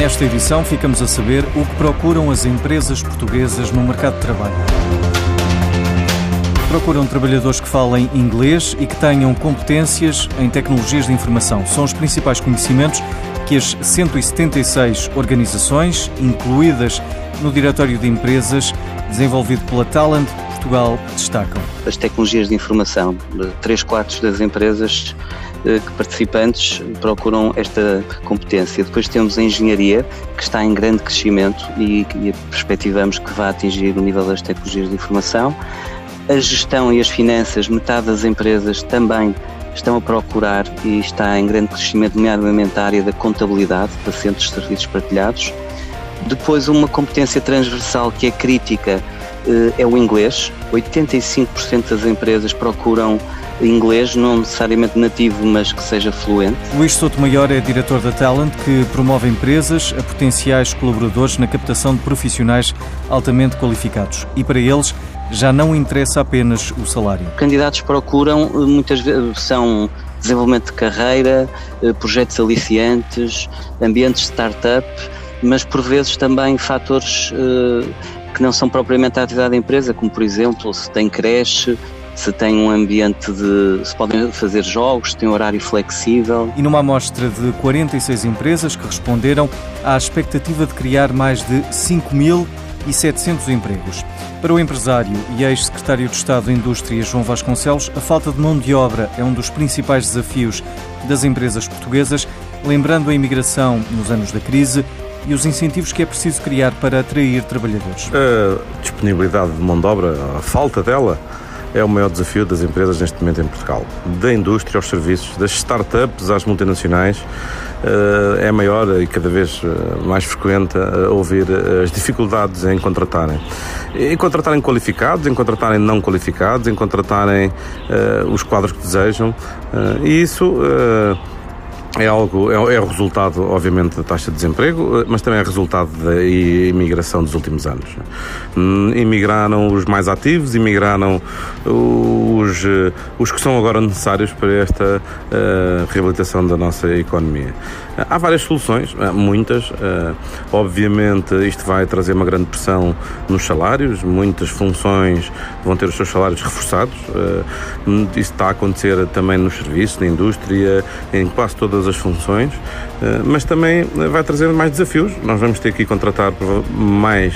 Nesta edição ficamos a saber o que procuram as empresas portuguesas no mercado de trabalho. Procuram trabalhadores que falem inglês e que tenham competências em tecnologias de informação. São os principais conhecimentos que as 176 organizações, incluídas no Diretório de Empresas, desenvolvido pela Talent Portugal, destacam. As tecnologias de informação, 3 quartos das empresas eh, que participantes procuram esta competência. Depois temos a engenharia, que está em grande crescimento e, e perspectivamos que vai atingir o nível das tecnologias de informação. A gestão e as finanças, metade das empresas também estão a procurar e está em grande crescimento, nomeadamente a área da contabilidade, para centros de serviços partilhados. Depois, uma competência transversal que é crítica é o inglês. 85% das empresas procuram inglês, não necessariamente nativo, mas que seja fluente. Luís Souto Maior é diretor da Talent, que promove empresas a potenciais colaboradores na captação de profissionais altamente qualificados. E para eles, já não interessa apenas o salário. Candidatos procuram, muitas vezes, são desenvolvimento de carreira, eh, projetos aliciantes, ambientes de startup, mas por vezes também fatores eh, que não são propriamente a atividade da empresa, como por exemplo se tem creche, se tem um ambiente de. se podem fazer jogos, se tem horário flexível. E numa amostra de 46 empresas que responderam à expectativa de criar mais de 5.700 empregos. Para o empresário e ex-secretário de Estado da Indústria João Vasconcelos, a falta de mão de obra é um dos principais desafios das empresas portuguesas, lembrando a imigração nos anos da crise e os incentivos que é preciso criar para atrair trabalhadores. A disponibilidade de mão de obra, a falta dela, é o maior desafio das empresas neste momento em Portugal. Da indústria aos serviços, das startups às multinacionais, eh, é maior e cada vez eh, mais frequente eh, ouvir as dificuldades em contratarem. Em contratarem qualificados, em contratarem não qualificados, em contratarem os quadros que desejam. E isso é algo, é, é o resultado, obviamente, da taxa de desemprego, mas também é resultado da imigração dos últimos anos. Hum, imigraram os mais ativos, imigraram os, os que são agora necessários para esta uh, reabilitação da nossa economia. Há várias soluções, muitas. Uh, obviamente, isto vai trazer uma grande pressão nos salários, muitas funções vão ter os seus salários reforçados. Uh, isso está a acontecer também nos serviços, na indústria, em quase todas todas as funções, eh, mas também vai trazer mais desafios. Nós vamos ter que contratar mais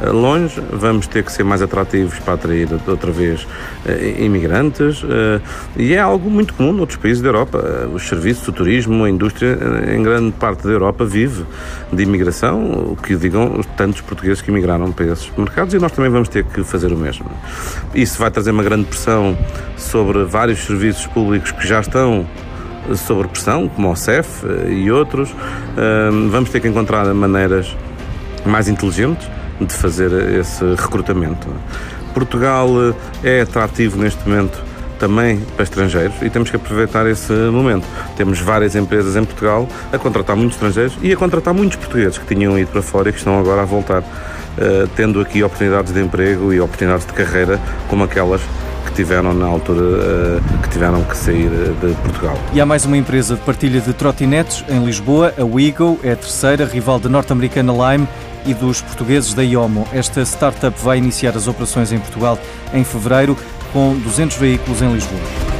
eh, longe, vamos ter que ser mais atrativos para atrair outra vez eh, imigrantes e é algo muito comum noutros países da Europa. Os serviços, o turismo, a indústria em grande parte da Europa vive de imigração, o que digam tantos portugueses que imigraram para esses mercados e nós também vamos ter que fazer o mesmo. Isso vai trazer uma grande pressão sobre vários serviços públicos que já estão sob pressão, como o CEF eh, e outros. Vamos ter que encontrar maneiras mais inteligentes de fazer esse recrutamento. Portugal eh, é atrativo neste momento também para estrangeiros e temos que aproveitar esse momento. Temos várias empresas em Portugal a contratar muitos estrangeiros e a contratar muitos portugueses que tinham ido para fora e que estão agora a voltar, uh, tendo aqui oportunidades de emprego e oportunidades de carreira como aquelas tiveram na altura uh, que tiveram que sair eh, de Portugal. E há mais uma empresa de partilha de trotinetes em Lisboa, a Wigo, é a terceira, rival da norte-americana Lime e dos portugueses da Iomo. Esta startup vai iniciar as operações em Portugal em fevereiro com 200 veículos em Lisboa.